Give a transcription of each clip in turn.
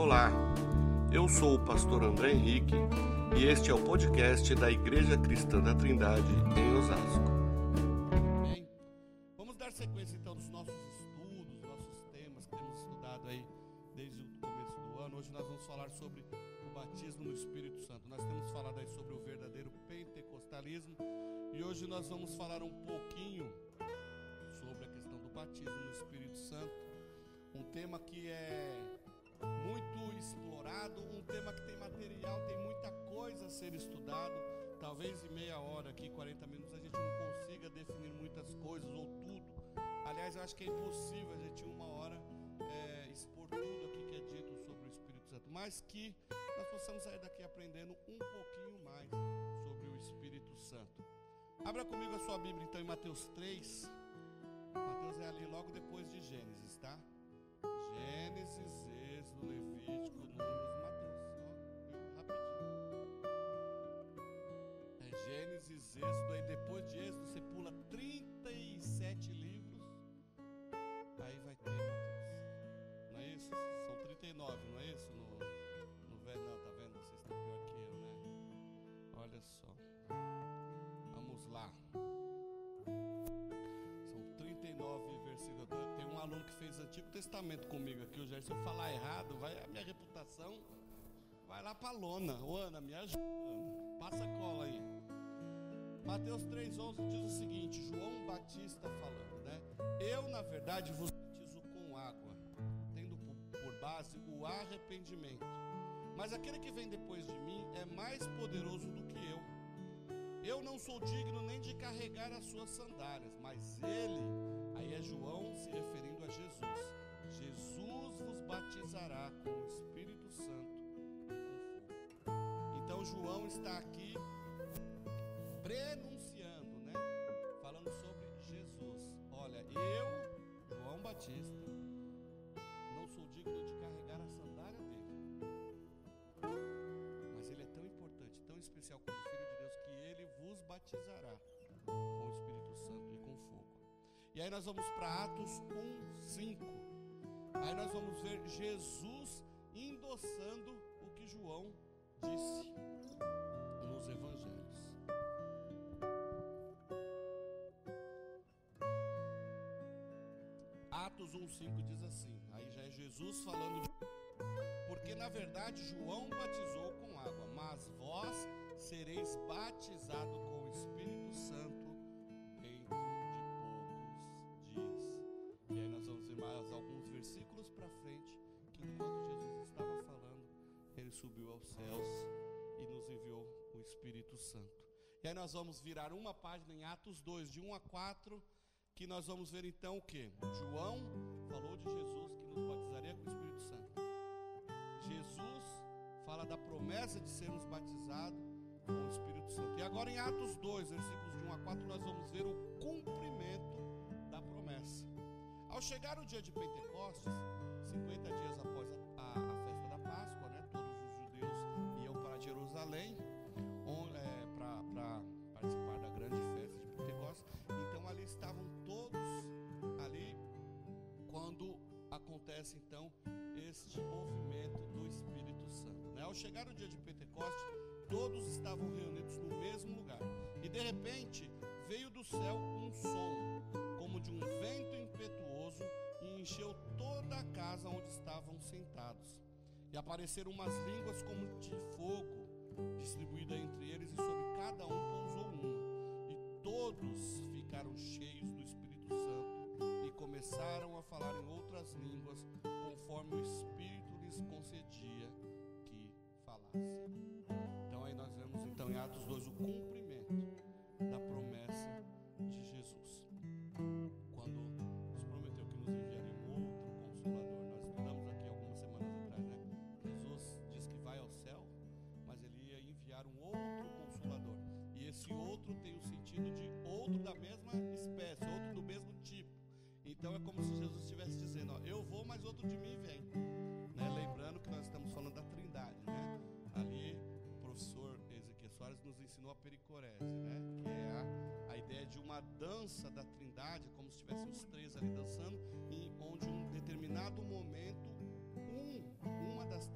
Olá, eu sou o pastor André Henrique e este é o podcast da Igreja Cristã da Trindade em Osasco. Bem, vamos dar sequência então dos nossos estudos, nossos temas que temos estudado aí desde o começo do ano. Hoje nós vamos falar sobre o batismo no Espírito Santo. Nós temos falado aí sobre o verdadeiro pentecostalismo e hoje nós vamos falar um pouquinho sobre a questão do batismo no Espírito Santo. Um tema que é explorado, um tema que tem material, tem muita coisa a ser estudado. Talvez em meia hora aqui, 40 minutos, a gente não consiga definir muitas coisas ou tudo. Aliás, eu acho que é impossível a gente em uma hora é, expor tudo aqui que é dito sobre o Espírito Santo, mas que nós possamos sair daqui aprendendo um pouquinho mais sobre o Espírito Santo. Abra comigo a sua Bíblia então em Mateus 3. Mateus é ali logo depois de Gênesis, tá? Gênesis, Êxodo, Levítico, Gênesis, Êxodo, aí depois de Êxodo Antigo Testamento comigo aqui, Jair. Se eu falar errado, vai a minha reputação vai lá pra lona. Ô Ana, me ajuda. Passa a cola aí. Mateus 3,11 diz o seguinte: João Batista falando, né? Eu, na verdade, vos batizo com água, tendo por base o arrependimento. Mas aquele que vem depois de mim é mais poderoso do que eu. Eu não sou digno nem de carregar as suas sandálias, mas ele, aí é João se referindo Jesus. Jesus vos batizará com o Espírito Santo e com fogo. Então João está aqui prenunciando, né? Falando sobre Jesus. Olha, eu, João Batista, não sou digno de carregar a sandália dele. Mas ele é tão importante, tão especial como Filho de Deus, que ele vos batizará com E aí nós vamos para Atos 1, 5. Aí nós vamos ver Jesus endossando o que João disse nos evangelhos. Atos 1,5 diz assim, aí já é Jesus falando, porque na verdade João batizou com água, mas vós sereis batizados com o Espírito subiu aos céus e nos enviou o Espírito Santo. E aí nós vamos virar uma página em Atos 2, de 1 a 4, que nós vamos ver então o que? João falou de Jesus que nos batizaria com o Espírito Santo. Jesus fala da promessa de sermos batizados com o Espírito Santo. E agora em Atos 2, versículos de 1 a 4, nós vamos ver o cumprimento da promessa. Ao chegar o dia de Pentecostes, 50 dias após a, Jerusalém é, para participar da grande festa de Pentecostes. Então ali estavam todos ali quando acontece então este movimento do Espírito Santo. Né? Ao chegar o dia de Pentecostes, todos estavam reunidos no mesmo lugar. E de repente veio do céu um som, como de um vento impetuoso, e encheu toda a casa onde estavam sentados. E apareceram umas línguas como de fogo, distribuída entre eles, e sobre cada um pousou uma. E todos ficaram cheios do Espírito Santo e começaram a falar em outras línguas, conforme o Espírito lhes concedia que falassem. Então aí nós vemos então em Atos 2 o cumprimento Então é como se Jesus estivesse dizendo: ó, Eu vou, mas outro de mim vem. Né? Lembrando que nós estamos falando da Trindade, né? Ali o professor Ezequiel Soares nos ensinou a pericorese, né? Que é a, a ideia de uma dança da Trindade, como se estivessem os três ali dançando, em onde um determinado momento um, uma das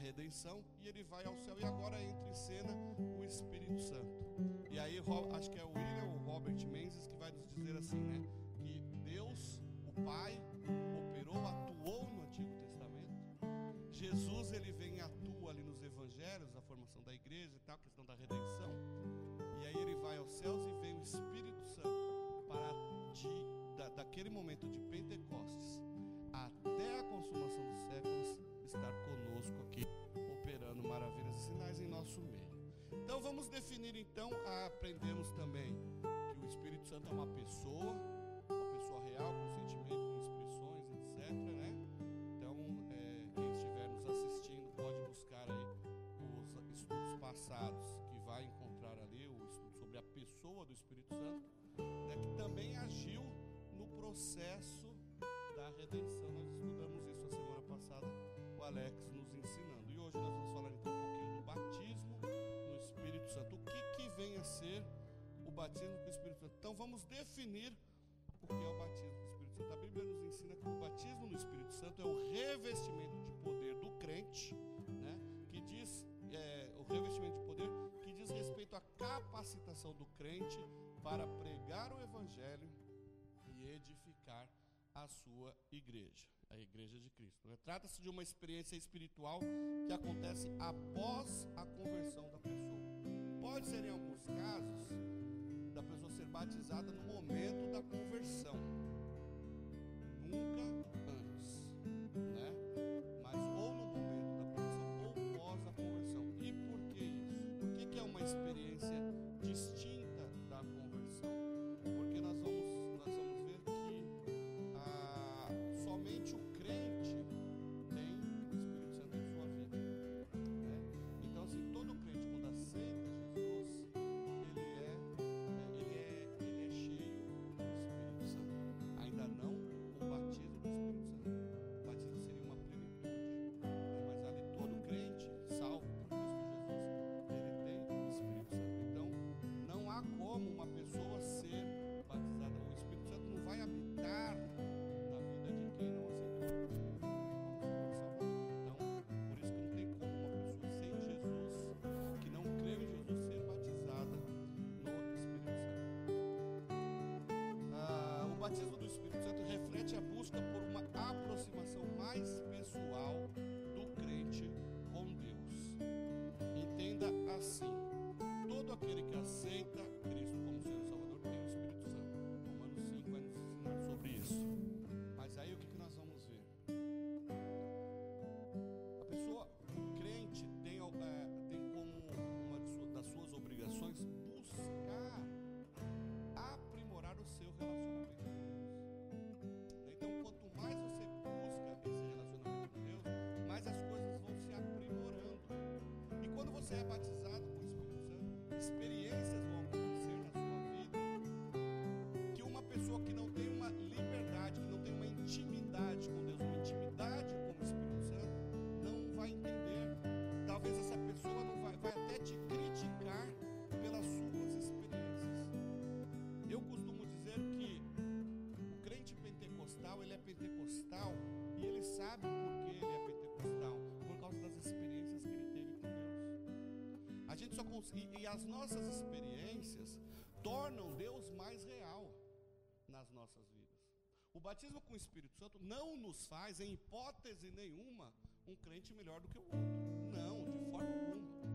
redenção e ele vai ao céu. E agora entra em cena o Espírito Santo. E aí, acho que é o William ou Robert Menzies que vai nos dizer assim, né? Que Deus, o Pai, operou, atuou no Antigo Testamento. Jesus, ele vem e atua ali nos evangelhos, a formação da igreja e tal, a questão da redenção. E aí ele vai aos céus e vem o Espírito Santo para de, da, daquele momento de Pentecostes até a consumação dos nosso meio. Então vamos definir então, aprendemos também que o Espírito Santo é uma pessoa, uma pessoa real, com sentimento, com expressões, etc. Né? Então, é, quem estiver nos assistindo pode buscar aí os estudos passados que vai encontrar ali o estudo sobre a pessoa do Espírito Santo, né, que também agiu no processo da redenção. Nós estudamos isso a semana passada, o Alex nos ensinando. E hoje nós vamos falar batismo com o Espírito Santo? Então vamos definir o que é o batismo com o Espírito Santo. A Bíblia nos ensina que o batismo no Espírito Santo é o revestimento de poder do crente, né? que diz é, o revestimento de poder que diz respeito à capacitação do crente para pregar o Evangelho e edificar a sua igreja, a igreja de Cristo. Né? Trata-se de uma experiência espiritual que acontece após a conversão da pessoa. Pode ser, em alguns casos, batizada no momento da conversão, nunca Espírito Santo reflete a busca por uma aproximação mais pessoal do crente com Deus. Entenda assim: você é batizado o Espírito Santo, experiências só consegue, e as nossas experiências tornam Deus mais real nas nossas vidas. O batismo com o Espírito Santo não nos faz, em hipótese nenhuma, um crente melhor do que o outro. Não, de forma alguma.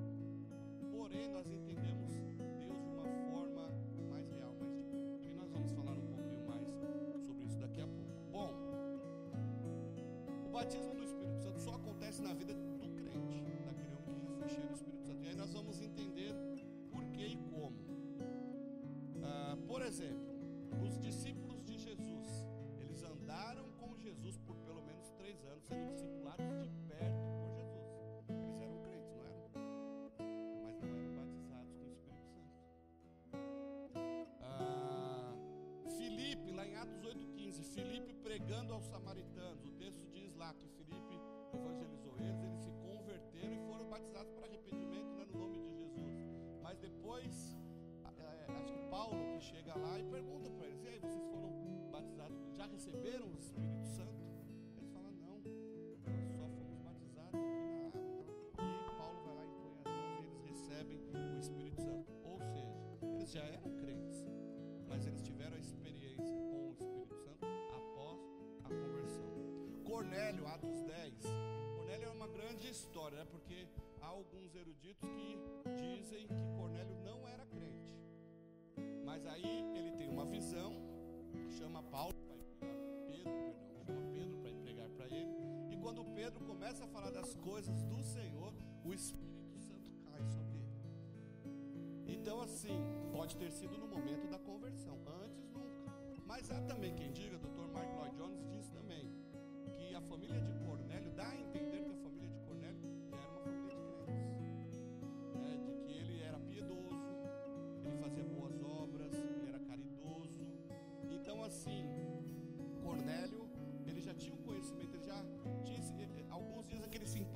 Porém, nós entendemos Deus de uma forma mais real, mais de perto. E nós vamos falar um pouquinho mais sobre isso daqui a pouco. Bom, o batismo do Espírito Santo só acontece na vida do Jesus por pelo menos três anos, sendo discipulados de perto por Jesus. Eles eram crentes, não eram? Mas não eram batizados com o Espírito Santo. Ah, Filipe, lá em Atos 8,15, Filipe pregando aos samaritanos. O texto diz lá que Filipe evangelizou eles, eles se converteram e foram batizados para arrependimento né, no nome de Jesus. Mas depois, é, acho que Paulo que chega lá e pergunta para eles: e aí, vocês foram batizados já receberam o Espírito Santo? Eles falam, não, nós só fomos batizados aqui na água. Então, e Paulo vai lá e põe as mãos e eles recebem o Espírito Santo. Ou seja, eles já eram crentes, mas eles tiveram a experiência com o Espírito Santo após a conversão. Cornélio, Atos 10. Cornélio é uma grande história, né? porque há alguns eruditos que dizem que Cornélio não era crente. Mas aí ele tem uma visão chama Paulo para Pedro, perdão, chama Pedro para entregar para ele. E quando Pedro começa a falar das coisas do Senhor, o Espírito Santo cai sobre ele. Então assim, pode ter sido no momento da conversão, antes nunca. Mas há também quem diga, Dr. Mark Lloyd Jones diz também, que a família de Cornélio dá a entender que a família assim, Cornélio, ele já tinha um conhecimento, ele já tinha, eh, eh, alguns dizem que ele simpatizava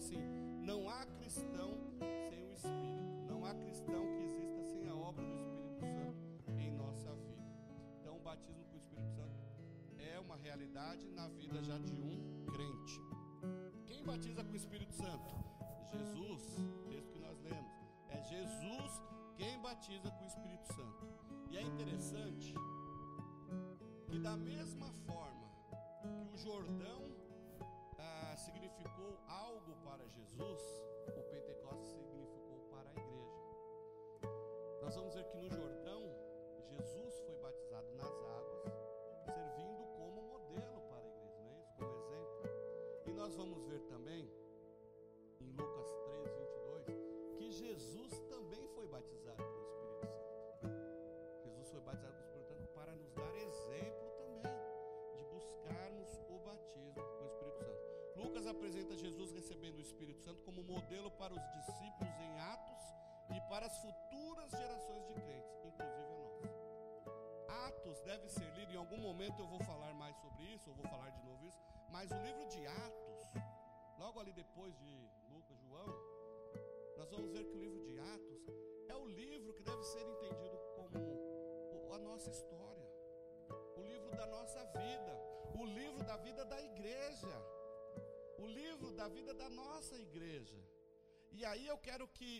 assim, não há cristão sem o Espírito, não há cristão que exista sem a obra do Espírito Santo em nossa vida. Então, o batismo com o Espírito Santo é uma realidade na vida já de um crente. Quem batiza com o Espírito Santo? Jesus, texto que nós lemos. É Jesus quem batiza com o Espírito Santo. E é interessante que da mesma forma que o Jordão ah, significou para Jesus, o Pentecostes significou para a igreja. Nós vamos ver que no Jordão, Jesus foi batizado nas águas, servindo como modelo para a igreja, não é isso? Como exemplo. E nós vamos ver também, em Lucas 3, 22, que Jesus também foi batizado com o Espírito Santo. Jesus foi batizado com o Espírito Santo para nos dar exemplo também de buscarmos o batismo Lucas apresenta Jesus recebendo o Espírito Santo como modelo para os discípulos em Atos e para as futuras gerações de crentes, inclusive a nós. Atos deve ser lido, em algum momento eu vou falar mais sobre isso, eu vou falar de novo isso, mas o livro de Atos, logo ali depois de Lucas, João, nós vamos ver que o livro de Atos é o livro que deve ser entendido como a nossa história, o livro da nossa vida, o livro da vida da igreja, o livro da vida da nossa igreja. E aí eu quero que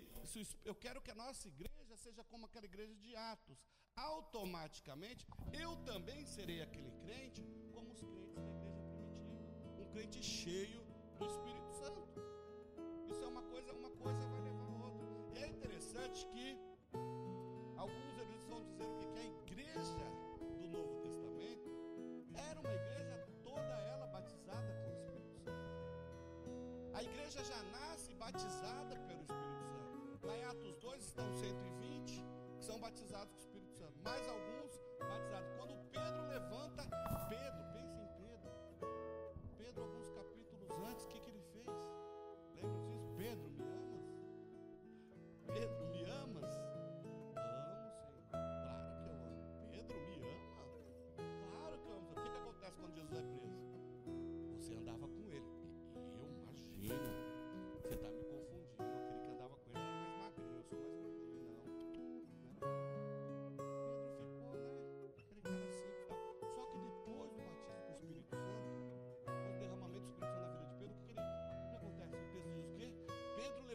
eu quero que a nossa igreja seja como aquela igreja de Atos. Automaticamente eu também serei aquele crente como os crentes da igreja primitiva, um crente cheio do Espírito Santo. Isso é uma coisa, uma coisa vai levar a outra. E é interessante que alguns eruditos vão dizer o quê? Que a igreja A igreja já nasce batizada pelo Espírito Santo. Lá em Atos 2 estão 120 que são batizados com o Espírito Santo. Mais alguns batizados. Quando Pedro levanta, Pedro, pense em Pedro. Pedro, alguns capítulos antes, que,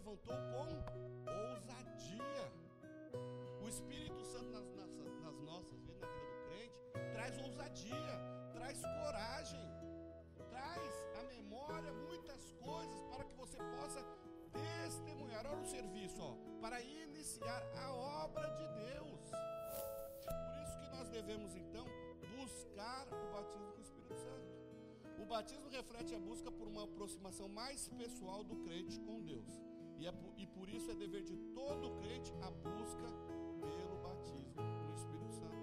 levantou com ousadia. O Espírito Santo nas, nossas- nas nossas vidas, na vida do crente, traz ousadia, traz coragem, traz à memória muitas coisas para que você possa testemunhar. Olha o serviço, ó, para iniciar a obra de Deus. Por isso que nós devemos então buscar o batismo com o Espírito Santo. O batismo reflete a busca por uma aproximação mais pessoal do crente com Deus. E, é, e por isso é dever de todo crente a busca pelo batismo no Espírito Santo.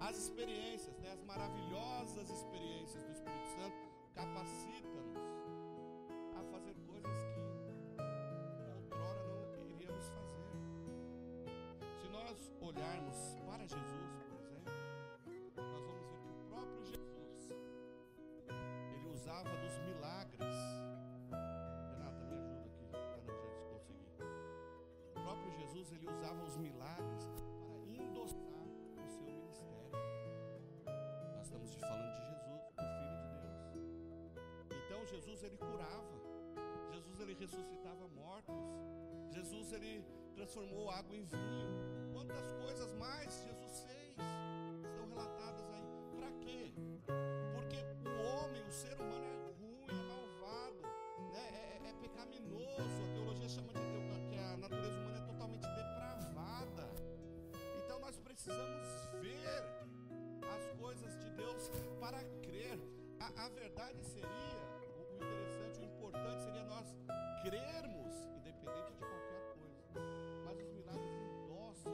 As experiências, né, as maravilhosas experiências do Espírito Santo capacita-nos a fazer coisas que outrora não iríamos fazer. Se nós olharmos para Jesus, por exemplo, nós vamos ver que o próprio Jesus ele usava dos milagres. Jesus ele usava os milagres para endossar o seu ministério. Nós estamos falando de Jesus, o Filho de Deus. Então Jesus ele curava. Jesus ele ressuscitava mortos. Jesus ele transformou água em vinho. Quantas coisas mais Jesus fez para crer. A, a verdade seria, o, interessante, o importante seria nós crermos, independente de qualquer coisa. Mas os milagres endossam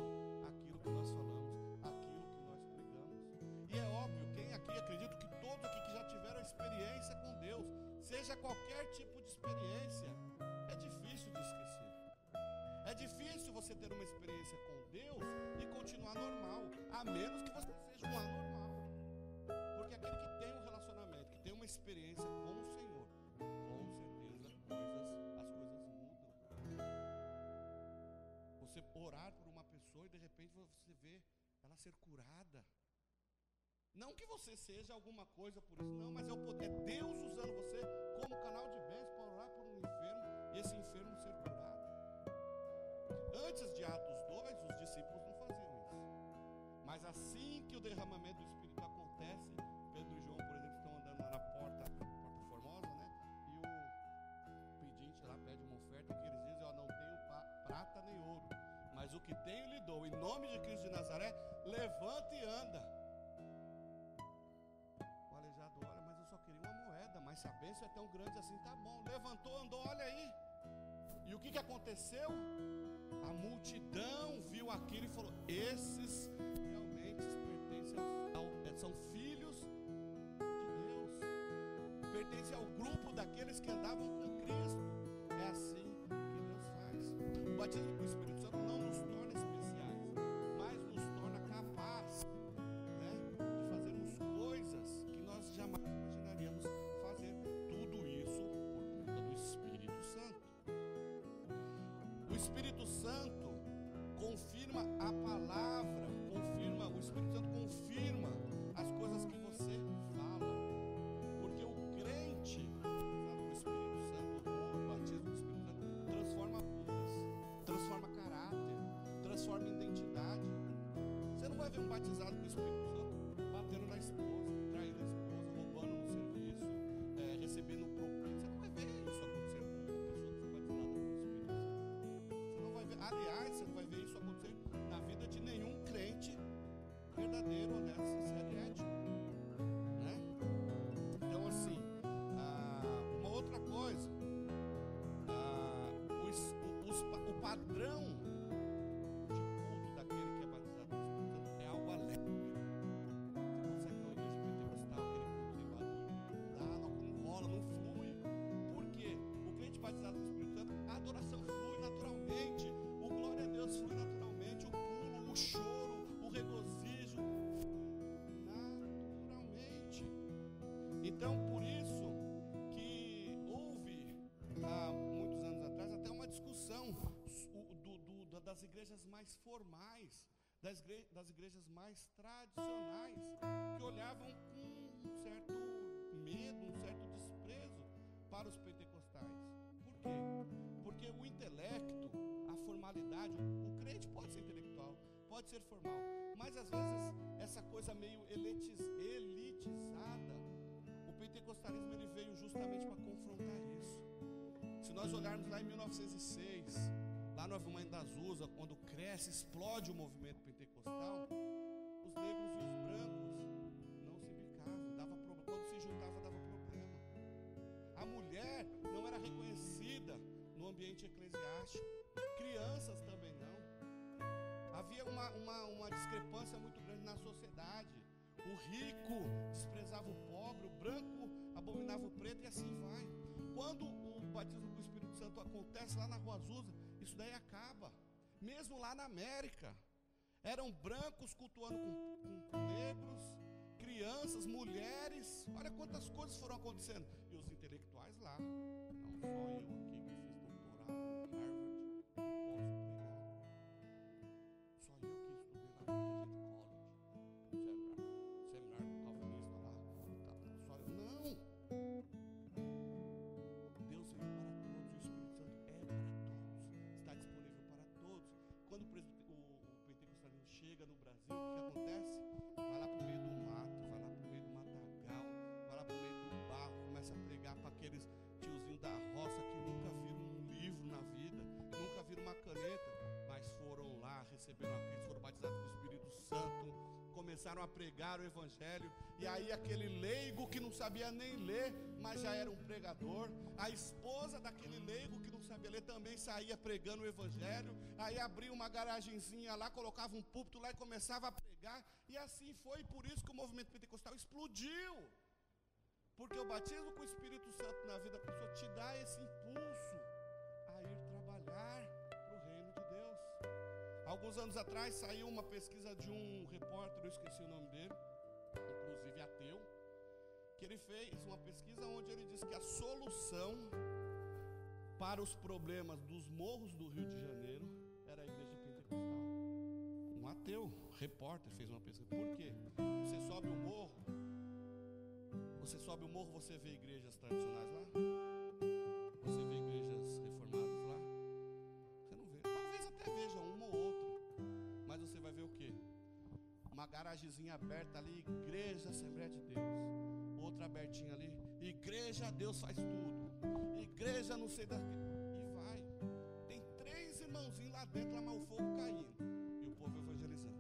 aquilo que nós falamos, aquilo que nós pregamos. E é óbvio, quem aqui, acredito que todos aqui que já tiveram experiência com Deus, seja qualquer tipo de experiência, é difícil de esquecer. É difícil você ter uma experiência com Deus e continuar normal, a menos que você seja um anormal. Porque aquele que tem um relacionamento, que tem uma experiência com o Senhor, com certeza coisas, as coisas mudam. Você orar por uma pessoa e de repente você vê ela ser curada. Não que você seja alguma coisa por isso, não, mas é, o poder, é Deus usando você como canal de bênçãos para orar por um enfermo e esse enfermo ser curado. Antes de Atos 2, os discípulos não faziam isso. Mas assim que o derramamento do Espírito Em nome de Cristo de Nazaré, levanta e anda. O aleijado olha, mas eu só queria uma moeda, mas se a bênção é tão grande assim, tá bom. Levantou, andou, olha aí. E o que, que aconteceu? A multidão viu aquilo e falou: Esses realmente pertencem ao, são filhos de Deus, pertencem ao grupo daqueles que andavam com Um batizado com o Espírito Santo batendo na esposa, traindo a esposa, roubando no serviço, é, recebendo propina. Você não vai ver isso acontecer com uma pessoa que foi batizada com o Espírito Santo. Você não vai ver, aliás, você não vai ver isso acontecer na vida de nenhum crente verdadeiro, honesto, sincero e ético. Né? Então, assim, ah, uma outra coisa, ah, os- os o padrão Então, por isso que houve há muitos anos atrás até uma discussão do- do- da- das igrejas mais formais, das, igre- das igrejas mais tradicionais, que olhavam com um certo medo, um certo desprezo para os pentecostais. Por quê? Porque o intelecto, a formalidade, o crente pode ser intelectual, pode ser formal, mas às vezes essa coisa meio elitiz- elitizada, pentecostalismo ele veio justamente para confrontar isso. Se nós olharmos lá em 1906, lá no Avimento das Usa, quando cresce, explode o movimento pentecostal, os negros e os brancos não se bicavam, dava problema. Quando se juntava, dava problema. A mulher não era reconhecida no ambiente eclesiástico, crianças também não. Havia uma, uma, uma discrepância muito grande na sociedade. O rico desprezava o pobre, o branco abominava o preto e assim vai. Quando o batismo com o Espírito Santo acontece lá na Rua Azusa, isso daí acaba. Mesmo lá na América, eram brancos cultuando com, com, com negros, crianças, mulheres. Olha quantas coisas foram acontecendo. E os intelectuais lá. Não só eu aqui que fiz doutorado em Harvard, chega no Brasil, o que acontece? Vai lá para o meio do mato, vai lá para o meio do matagal, vai lá para o meio do barro, começa a pregar para aqueles tiozinhos da roça que nunca viram um livro na vida, nunca viram uma caneta, mas foram lá, receberam a Cristo, foram batizados com o Espírito Santo, começaram a pregar o Evangelho, e aí aquele leigo que não sabia nem ler, mas já era um pregador, a esposa daquele leigo que ler também saía pregando o Evangelho, aí abria uma garagenzinha lá, colocava um púlpito lá e começava a pregar, e assim foi, por isso que o movimento pentecostal explodiu. Porque o batismo com o Espírito Santo na vida da pessoa te dá esse impulso a ir trabalhar para o reino de Deus. Alguns anos atrás saiu uma pesquisa de um repórter, eu esqueci o nome dele, inclusive ateu, que ele fez uma pesquisa onde ele disse que a solução para os problemas dos morros do Rio de Janeiro era a igreja pentecostal. Um ateu, repórter, fez uma pesquisa. Por quê? Você sobe o morro, você sobe o morro, você vê igrejas tradicionais lá? Você vê igrejas reformadas lá? Você não vê. Talvez até veja uma ou outra. Mas você vai ver o quê? Uma garagezinha aberta ali, igreja Assembleia de Deus. Outra abertinha ali, igreja Deus faz tudo. Igreja não sei da E vai. Tem três irmãozinhos lá dentro, lá mas o fogo caindo. E o povo evangelizando.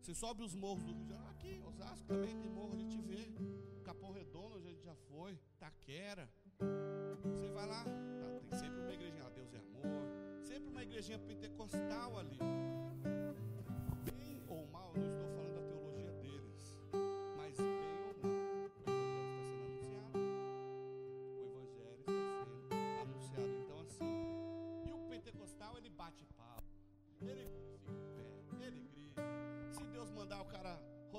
Você sobe os morros do Rio de Janeiro. Aqui, Osasco também tem morro, a gente vê. Capão Redondo, a gente já foi. Taquera. Você vai lá, tá, tem sempre uma igrejinha Deus é amor. Sempre uma igrejinha pentecostal ali.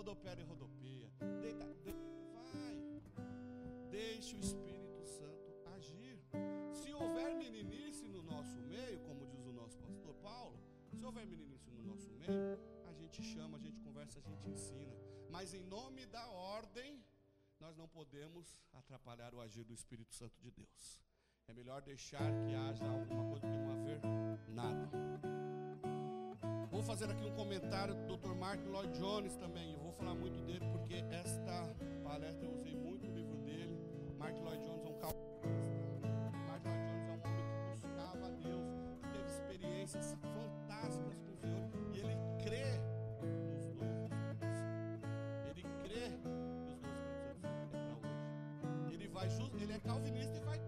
Rodopiar, ele rodopeia. Deita, deita, vai. Deixe o Espírito Santo agir. Se houver meninice no nosso meio, como diz o nosso pastor Paulo, se houver meninice no nosso meio, a gente chama, a gente conversa, a gente ensina. Mas em nome da ordem, nós não podemos atrapalhar o agir do Espírito Santo de Deus. É melhor deixar que haja alguma coisa do que não haver nada. Vou fazer aqui um comentário do Dr. Martin Lloyd Jones também. Eu vou falar muito dele porque esta palestra eu usei muito o livro dele. Martin Lloyd Jones é um calvinista. Martin Lloyd Jones é um homem que buscava a Deus, que teve experiências fantásticas com o Senhor e ele crê nos dois Ele crê que os dois. Ele vai ele é calvinista e vai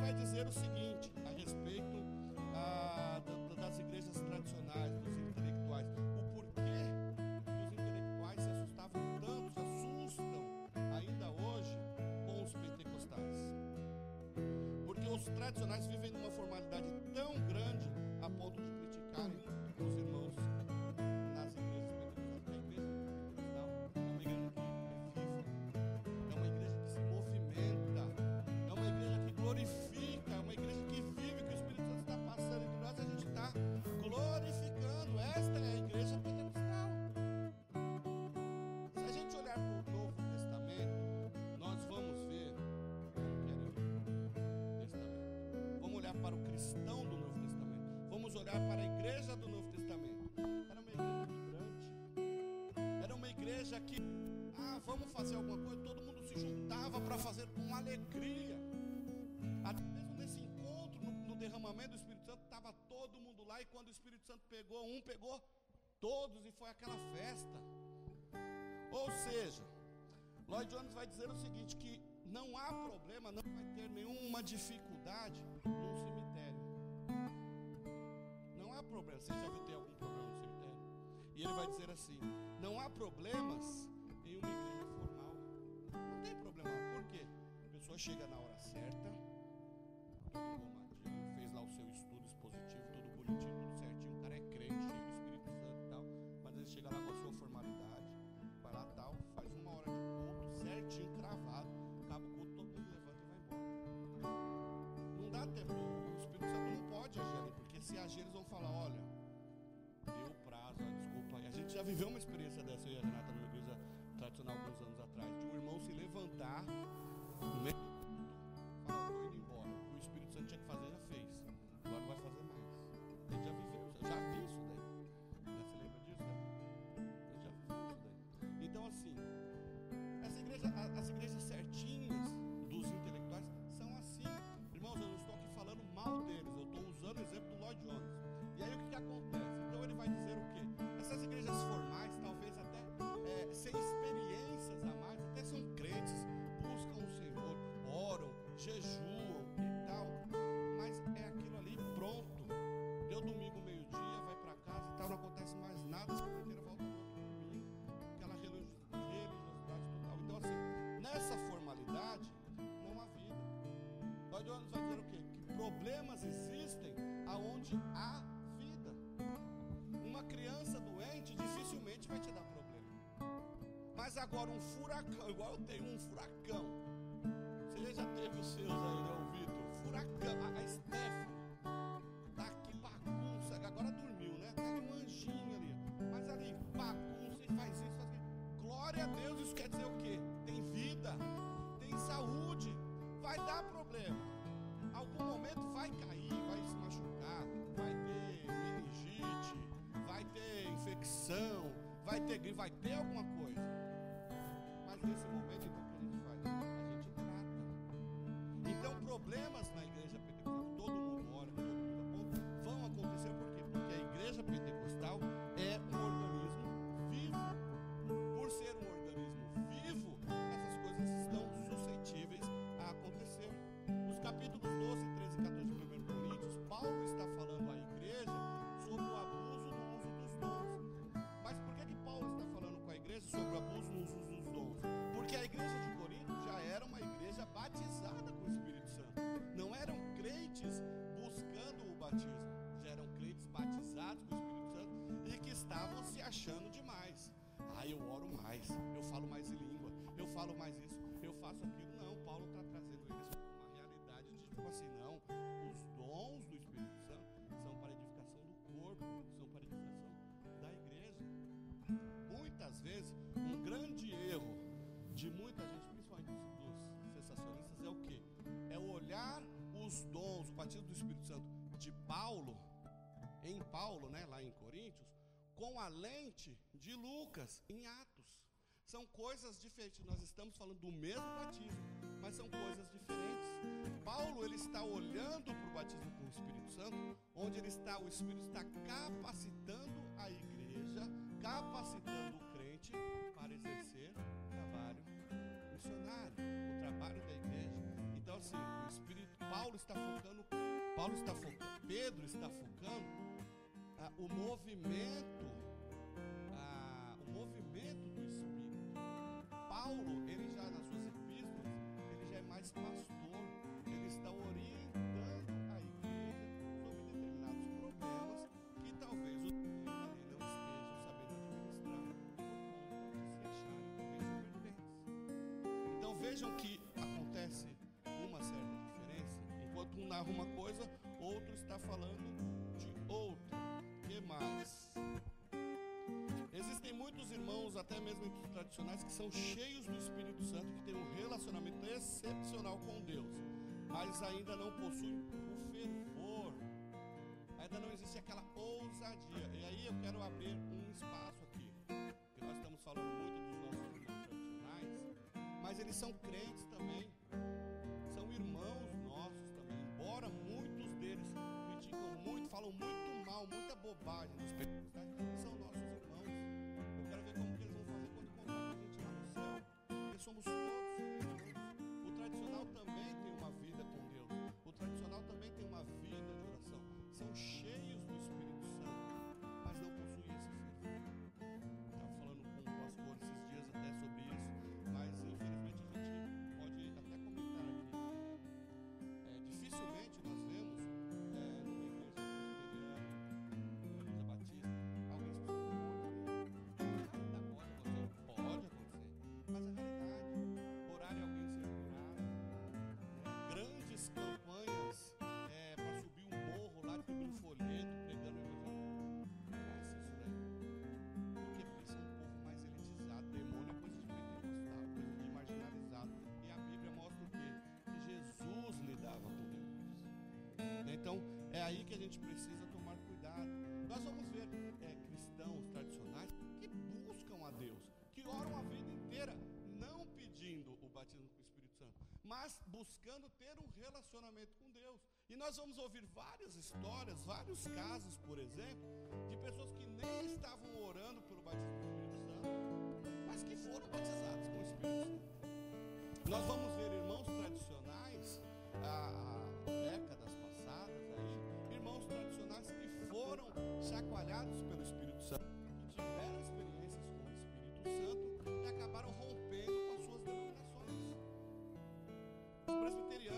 vai dizer o seguinte a respeito ah, da- das igrejas tradicionais, dos intelectuais. O porquê os intelectuais se assustavam tanto, se assustam ainda hoje com os pentecostais. Porque os tradicionais vivem numa formalidade cristão do Novo Testamento. Vamos olhar para a igreja do Novo Testamento. Era uma igreja vibrante. Era uma igreja que. vamos fazer alguma coisa, todo mundo se juntava para fazer com alegria. Até mesmo nesse encontro, no, no derramamento do Espírito Santo, estava todo mundo lá, e quando o Espírito Santo pegou um, pegou todos, e foi aquela festa. Ou seja, Lloyd Jones vai dizer o seguinte: que não há problema, não vai ter nenhuma dificuldade problema. Você já viu ter algum problema no cemitério? E ele vai dizer assim: não há problemas em uma igreja formal. Não tem problema. Por quê? A pessoa chega na hora certa, fez lá o seu estudo expositivo, tudo bonitinho, tudo certinho. O cara é crente, cheio do Espírito Santo e tal. Mas ele chega lá com a sua formalidade, vai lá tal, faz uma hora de culto, certinho, cravado. Acaba o culto, todo mundo levanta e vai embora. Não dá tempo. O Espírito Santo não pode agir ali, porque se agir, eles vão falar: já viveu uma experiência dessa, eu e a Renata, numa igreja tradicional alguns anos atrás, de um irmão se levantar falar: indo embora. O Espírito Santo tinha que fazer, já fez. Agora não vai fazer mais. Gente já viveu, eu já vi isso daí. Você lembra disso? Né? Eu já viveu isso daí. Então, assim, essa igreja, as igrejas certinhas dos intelectuais são assim. Irmãos, eu não estou aqui falando mal deles, eu estou usando o exemplo do Lloyd Jones. E aí o que acontece? Vai dizer o quê? Que problemas existem aonde há vida. Uma criança doente dificilmente vai te dar problema. Mas agora um furacão, igual eu tenho um furacão. Você já teve os seus aí, né, o Vitor? Furacão, a, Stephanie. Tá que bagunça, agora dormiu, né? Tá um anjinho ali. Mas ali, bagunça e faz isso, faz aquilo. Glória a Deus, isso quer dizer o quê? Tem vida, tem saúde, vai dar problema. Vai ter gripe, vai ter alguma coisa. Achando demais. Ah, eu oro mais, eu falo mais em língua, eu falo mais isso, eu faço aquilo. Não, Paulo está trazendo eles para uma realidade de tipo assim, não, os dons do Espírito Santo são para edificação do corpo, são para edificação da igreja. Muitas vezes, um grande erro de muita gente, principalmente dos, sensacionistas, é o quê? É olhar os dons, o batismo do Espírito Santo de Paulo, em Paulo, né, lá em Coríntios, com a lente de Lucas, em Atos. São coisas diferentes. Nós estamos falando do mesmo batismo, mas são coisas diferentes. Paulo ele está olhando para o batismo com o Espírito Santo, onde ele está, o Espírito está capacitando a igreja, capacitando o crente para exercer o trabalho missionário, o trabalho da igreja. Então assim, o Espírito, Paulo está focando, Paulo está focando, Pedro está focando o movimento, ah, o movimento do Espírito. Paulo, ele já nas suas epístolas, ele já é mais pastor, ele está orientando a igreja sobre determinados problemas que talvez os ali não estejam sabendo administrar por conta de se acharem talvez sobreviventes. Então vejam que acontece uma certa diferença. Enquanto um narra uma coisa, outro está falando muitos irmãos, até mesmo os tradicionais, que são cheios do Espírito Santo, que têm um relacionamento excepcional com Deus, mas ainda não possuem o fervor, ainda não existe aquela ousadia. E aí eu quero abrir um espaço aqui, porque nós estamos falando muito dos nossos irmãos tradicionais, eles são crentes também. São cheios aí que a gente precisa tomar cuidado. Nós vamos ver é, cristãos tradicionais que buscam a Deus, que oram a vida inteira, não pedindo o batismo com o Espírito Santo, mas buscando ter um relacionamento com Deus. E nós vamos ouvir várias histórias, vários casos, por exemplo, de pessoas que nem estavam orando pelo batismo com o Espírito Santo, mas que foram batizados com o Espírito Santo. Nós vamos ver irmãos tradicionais há, chacoalhados pelo Espírito Santo, que tiveram experiências com o Espírito Santo e acabaram rompendo com as suas denominações. Os presbiterianos,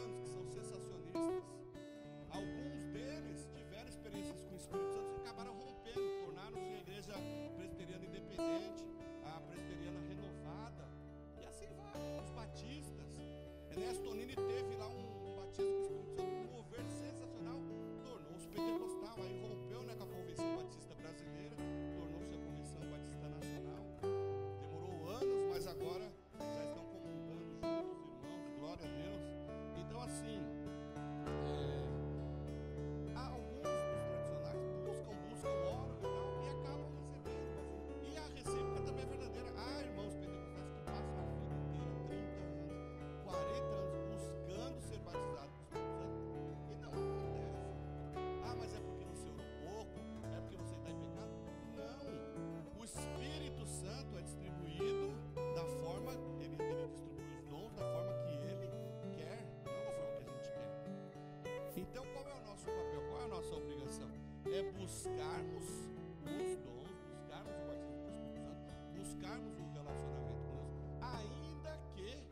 Então, qual é o nosso papel? Qual é a nossa obrigação? É buscarmos os dons, buscarmos o batismo do Espírito Santo, buscarmos o relacionamento com Deus, ainda que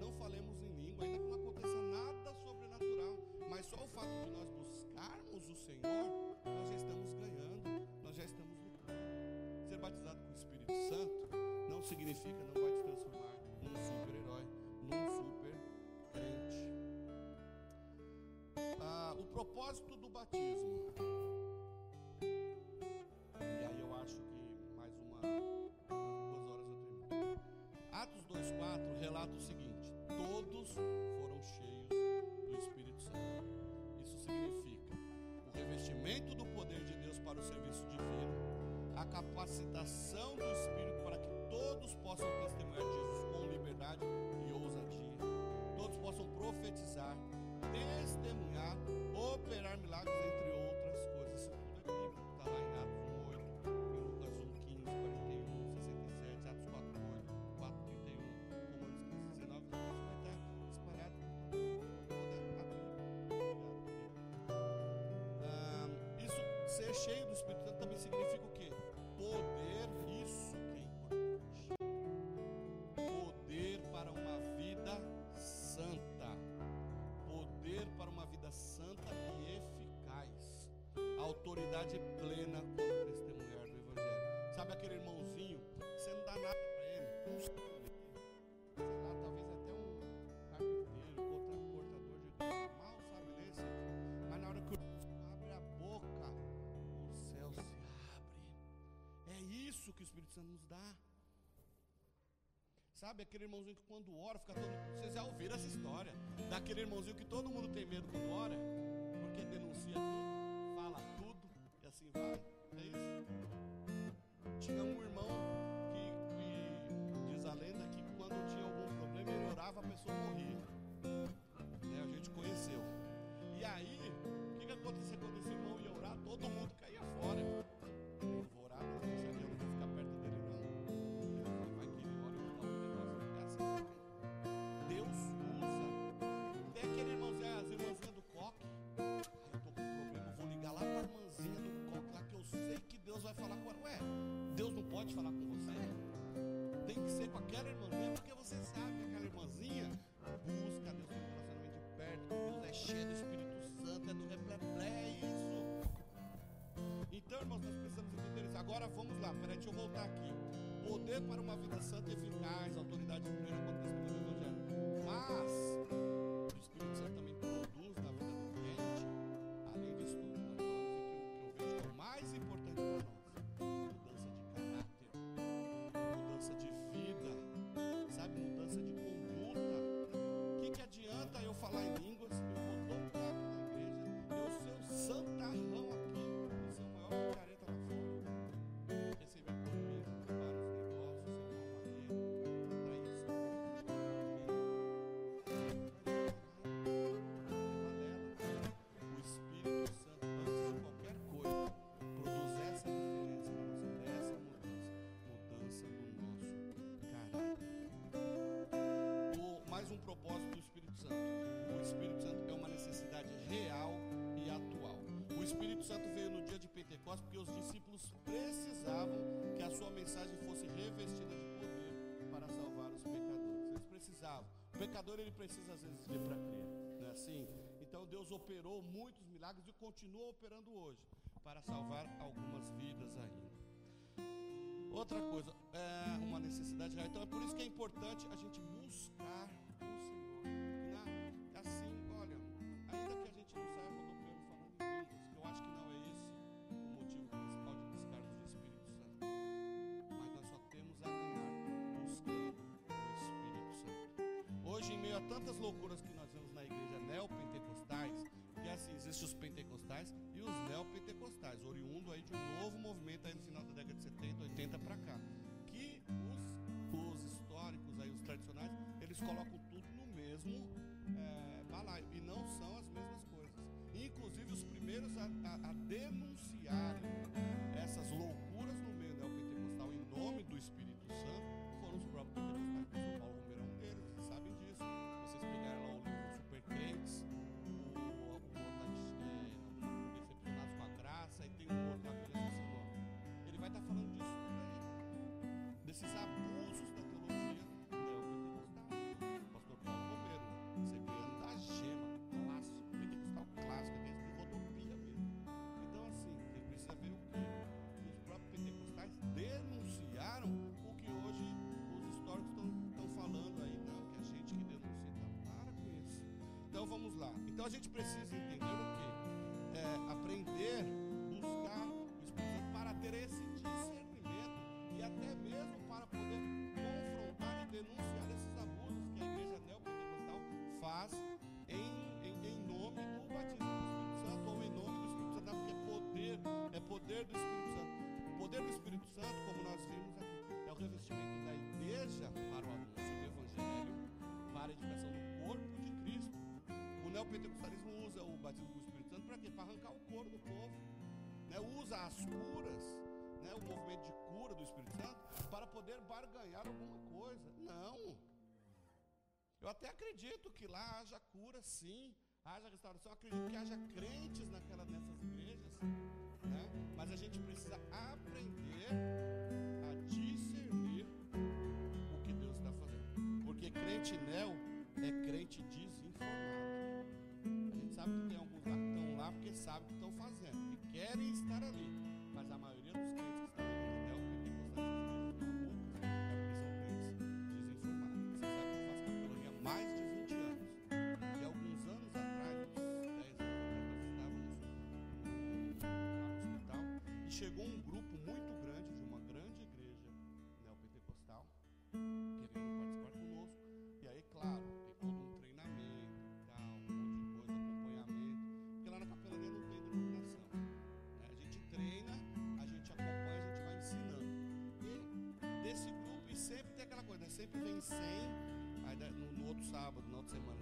não falemos em língua, ainda que não aconteça nada sobrenatural, mas só o fato de nós buscarmos o Senhor, nós já estamos ganhando, nós já estamos lutando. Ser batizado com o Espírito Santo não significa, não propósito do batismo. E aí eu acho que mais uma duas horas eu termino. Atos 2,4 relata o seguinte: todos foram cheios do Espírito Santo. Isso significa o revestimento do poder de Deus para o serviço divino, a capacitação do Espírito para que todos possam testemunhar Jesus com liberdade e ousadia, todos possam profetizar, testemunhar, ser cheio do Espírito Santo também significa o quê? Poder, isso que é importante. Poder para uma vida santa. Poder para uma vida santa e eficaz. Autoridade plena Espírito Santo nos dá. Sabe aquele irmãozinho que quando ora fica todo Vocês já ouviram essa história? Daquele irmãozinho que todo mundo tem medo quando ora, porque denuncia tudo, fala tudo e assim vai. É isso. Tinha um irmão Deus usa. Tem aquele irmãozinho, as irmãzinhas do coque. Ai, eu tô com problema, vou ligar lá pra irmãzinha do coque lá que eu sei que Deus vai falar com ela. Ué, Deus não pode falar com você? Tem que ser com aquela irmãzinha, porque você sabe que aquela irmãzinha busca Deus tem relacionamento de perto, Deus é cheio do Espírito Santo, é do repleplé, é isso. Então, irmãos, nós precisamos entender isso. Agora vamos lá, peraí, deixa eu voltar aqui. Poder para uma vida santa e eficaz, autoridade do Evangelho. Mas propósito do Espírito Santo. O Espírito Santo é uma necessidade real e atual. O Espírito Santo veio no dia de Pentecostes porque os discípulos precisavam que a sua mensagem fosse revestida de poder para salvar os pecadores. Eles precisavam. O pecador ele precisa às vezes ver para crer, não é assim? Então Deus operou muitos milagres e continua operando hoje para salvar algumas vidas ainda. Outra coisa, é uma necessidade real. Então é por isso que é importante a gente buscar meio a tantas loucuras que nós vemos na igreja neopentecostais, que assim, existem os pentecostais e os neopentecostais, oriundo aí de um novo movimento aí no final da década de 70, 80 para cá. Que os, os históricos aí, os tradicionais, eles colocam tudo no mesmo é, balaio e não são as mesmas coisas. Inclusive os primeiros a, a, a denunciarem Então, a gente precisa entender o quê? É, aprender, buscar o Espírito Santo para ter esse discernimento e até mesmo para poder confrontar e denunciar esses abusos que a igreja neopentecostal faz em, em, em nome do batismo do Espírito Santo ou em nome do Espírito Santo, porque é poder, é poder do Espírito Santo. O poder do Espírito Santo, como nós vimos aqui, é o revestimento da igreja para o anúncio do Evangelho, para a edificação O neopentecostalismo usa o batismo do Espírito Santo para quê? Para arrancar o couro do povo. Né? Usa as curas, né? o movimento de cura do Espírito Santo, para poder barganhar alguma coisa. Não. Eu até acredito que lá haja cura, sim, haja restauração. Acredito que haja crentes naquela, nessas igrejas. Né? Mas a gente precisa aprender a discernir o que Deus está fazendo. Porque crente neo é crente desinformado. Sabe que tem alguns lá que estão lá porque sabem o que estão fazendo e querem estar ali. Mas a maioria dos crentes Sempre vem 100, aí no, no outro sábado, na outra semana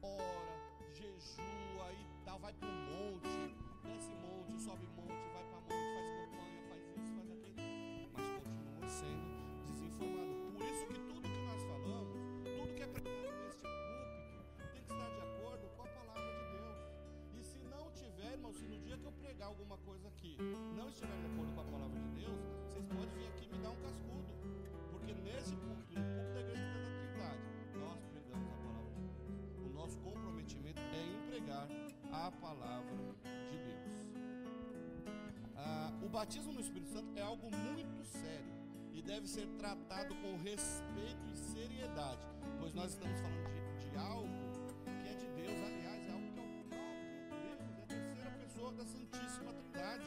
ora, jejua e tal, vai para um monte, desce monte, sobe monte, vai para monte, faz campanha, faz isso, faz aquilo, mas continua sendo desinformado. Por isso que tudo que nós falamos, tudo que é pregado neste púlpito, tem que estar de acordo com a palavra de Deus. E se não tiver, irmão, se no dia que eu pregar alguma coisa o batismo no Espírito Santo é algo muito sério e deve ser tratado com respeito e seriedade, pois nós estamos falando de, de algo que é de Deus, aliás, é algo que é o próprio Deus, é a terceira pessoa da Santíssima Trindade.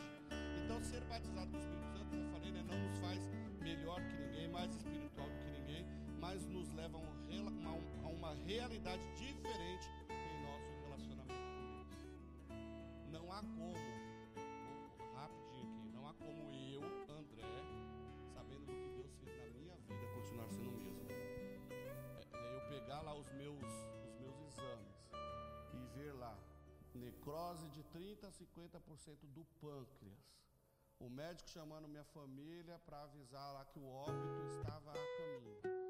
Então, ser batizado no Espírito Santo, eu falei, né, não nos faz melhor que ninguém, mais espiritual do que ninguém, mas nos leva a, um, a uma realidade diferente em nosso relacionamento com Deus. Não há como, os meus, os meus exames e ver lá necrose de 30 a 50% do pâncreas o médico chamando minha família para avisar lá que o óbito estava a caminho.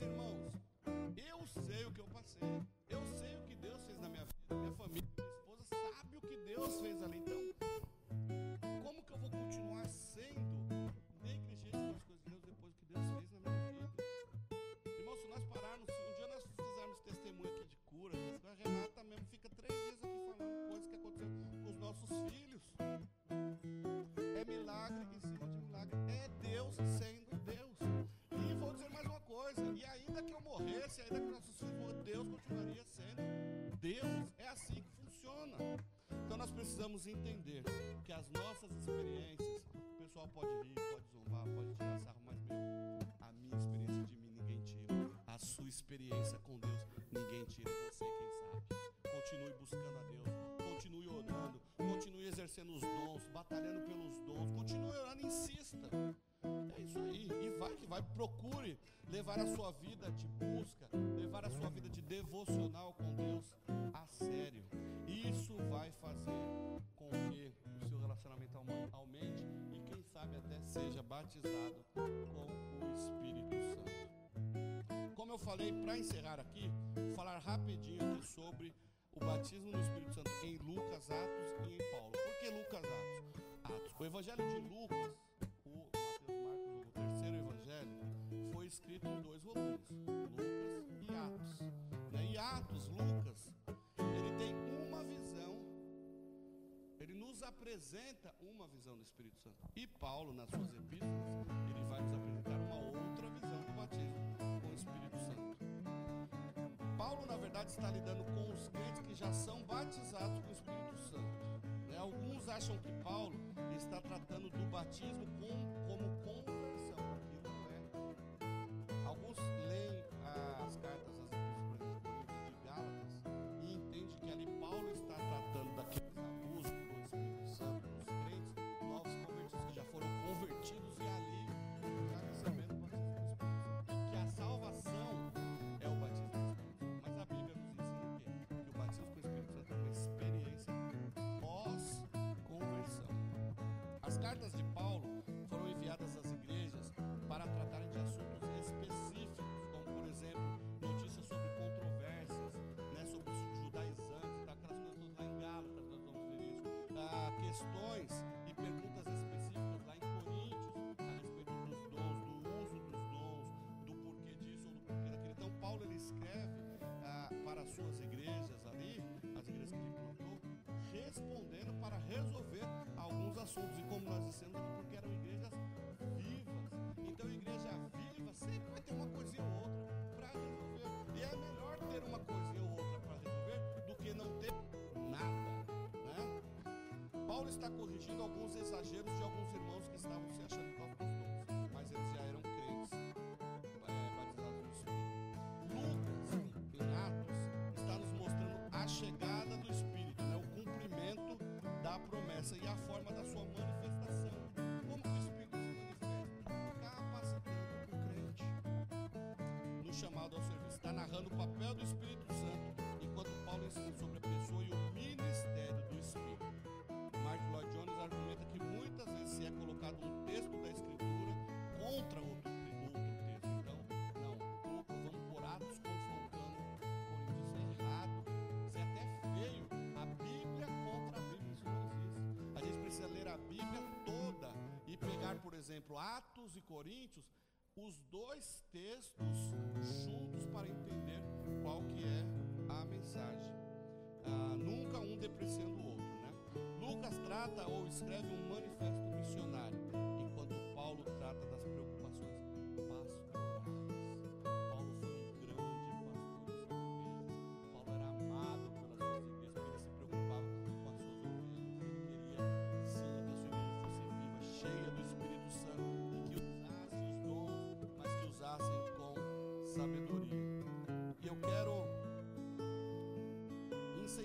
Irmãos, eu sei o que eu passei. Eu sei o que Deus fez na minha vida, minha família, minha esposa sabe o que Deus fez ali. Precisamos entender que as nossas experiências, o pessoal pode rir, pode zombar, pode tirar sarro, mas meu, a minha experiência de mim ninguém tira. A sua experiência com Deus ninguém tira. Você quem sabe. Continue buscando a Deus, continue orando, continue exercendo os dons, batalhando pelos dons, continue orando, insista. É isso aí. E vai que vai, procure levar a sua vida de busca, levar a sua vida de devocional com Deus seja batizado com o Espírito Santo. Como eu falei, para encerrar aqui, vou falar rapidinho aqui sobre o batismo no Espírito Santo em Lucas, Atos e em Paulo. Por que Lucas, Atos? Atos. O Evangelho de Lucas foi escrito em dois volumes, apresenta uma visão do Espírito Santo. E Paulo, nas suas epístolas, ele vai nos apresentar uma outra visão do batismo com o Espírito Santo. Paulo, na verdade, está lidando com os crentes que já são batizados com o Espírito Santo. Né? Alguns acham que Paulo está tratando do batismo com, como conversão alguns leem as cartas, questões e perguntas específicas lá em Coríntios, a respeito dos dons, do uso dos dons, do porquê disso ou do porquê daquilo. Então Paulo ele escreve ah, para as suas igrejas ali, as igrejas que ele plantou, respondendo para resolver alguns assuntos. E como nós dissemos aqui, porque eram igrejas vivas. Então, igreja viva sempre vai ter uma coisinha ou outra para resolver. E é melhor ter uma coisinha Paulo está corrigindo alguns exageros de alguns irmãos que estavam se achando novos, mas eles já eram crentes, é, batizados no Espírito. Lucas, em Atos, está nos mostrando a chegada do Espírito, né, o cumprimento da promessa e a forma da sua manifestação. Como que o Espírito se manifesta? Capacitando o crente no chamado ao serviço. Está narrando o papel do Espírito Santo enquanto Paulo ensina sobre a exemplo, Atos e Coríntios, os dois textos juntos para entender qual que é a mensagem. Ah, nunca um depreciando o outro, né? Lucas trata ou escreve um manifesto missionário, enquanto Paulo trata das preocupações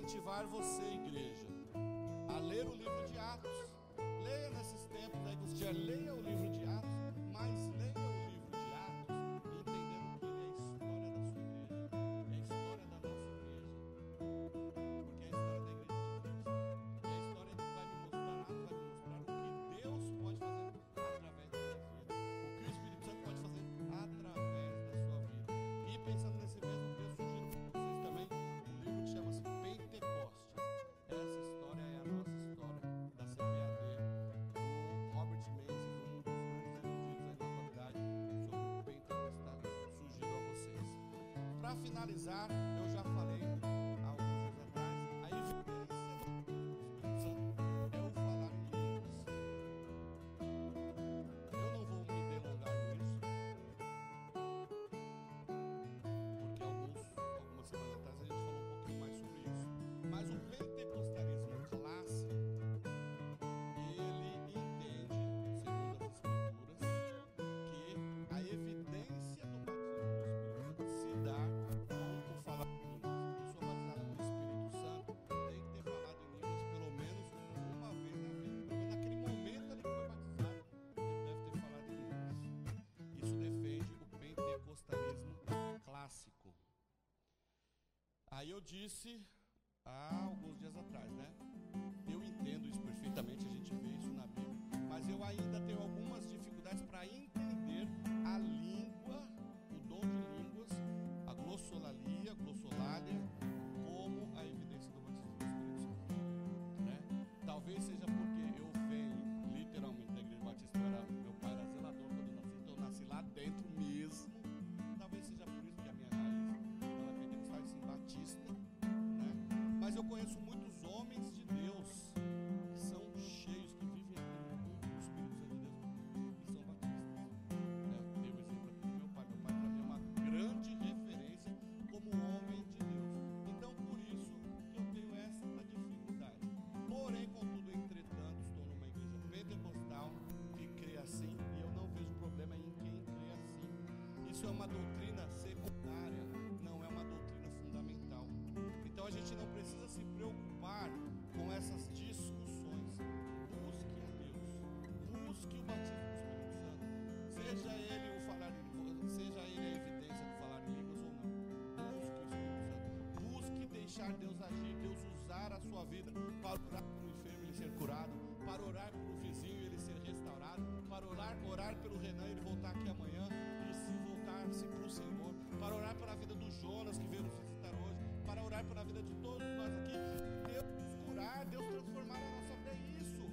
incentivar você, igreja, a ler o livro de Atos. Leia nesses tempos que você leia o livro Para finalizar, Aí eu disse há alguns dias atrás, né? Eu entendo isso perfeitamente, a gente vê isso na Bíblia, mas eu ainda tenho algumas dificuldades para entender Isso é uma doutrina secundária, não é uma doutrina fundamental. Então a gente não precisa se preocupar com essas discussões. Busque a Deus, busque o batismo do Espírito Santo, seja ele o falar em línguas, seja ele a evidência do falar em línguas ou não. Busque o Espírito Santo, busque deixar Deus agir, Deus usar a sua vida para orar pelo enfermo e ser curado, para orar vizinho e Jonas que veio nos visitar hoje, para orar pela vida de todos nós aqui. Deus nos curar, Deus transformar a nossa vida. É isso.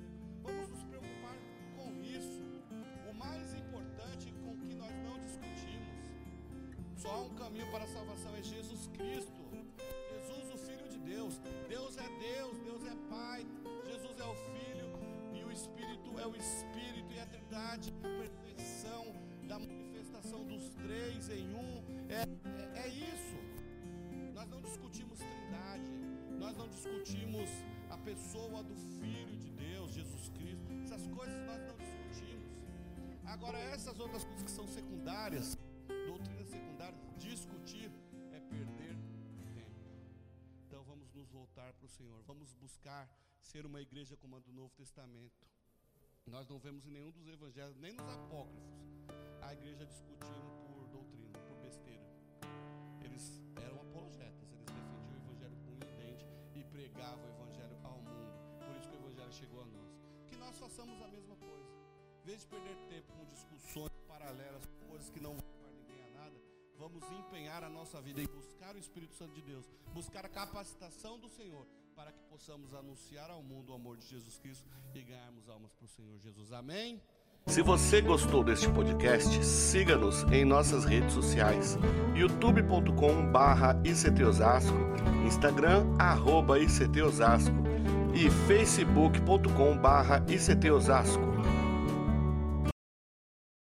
Vamos nos preocupar com isso. O mais importante com que nós não discutimos. Só há um caminho para a salvação é Jesus Cristo. Jesus, o Filho de Deus. Deus é Deus, Deus é Pai. Jesus é o Filho e o Espírito é o Espírito e a Trindade a perfeição da manifestação dos três em um. Discutimos a pessoa do Filho de Deus, Jesus Cristo. Essas coisas nós não discutimos. Agora, essas outras coisas que são secundárias, doutrinas secundárias, discutir é perder tempo. Então vamos nos voltar para o Senhor, vamos buscar ser uma igreja como a do Novo Testamento. Nós não vemos em nenhum dos evangelhos, nem nos apócrifos, a igreja discutindo por doutrina, por besteira. Eles eram apologetas, pregavam o evangelho ao mundo. Por isso que o evangelho chegou a nós. Que nós façamos a mesma coisa. Em vez de perder tempo com discussões paralelas, coisas que não vão levar ninguém a nada, vamos empenhar a nossa vida em buscar o Espírito Santo de Deus, buscar a capacitação do Senhor para que possamos anunciar ao mundo o amor de Jesus Cristo e ganharmos almas para o Senhor Jesus. Amém? Se você gostou deste podcast, siga-nos em nossas redes sociais: youtube.com/barra ictosasco, Instagram arroba ictosasco e facebook.com/barra ictosasco.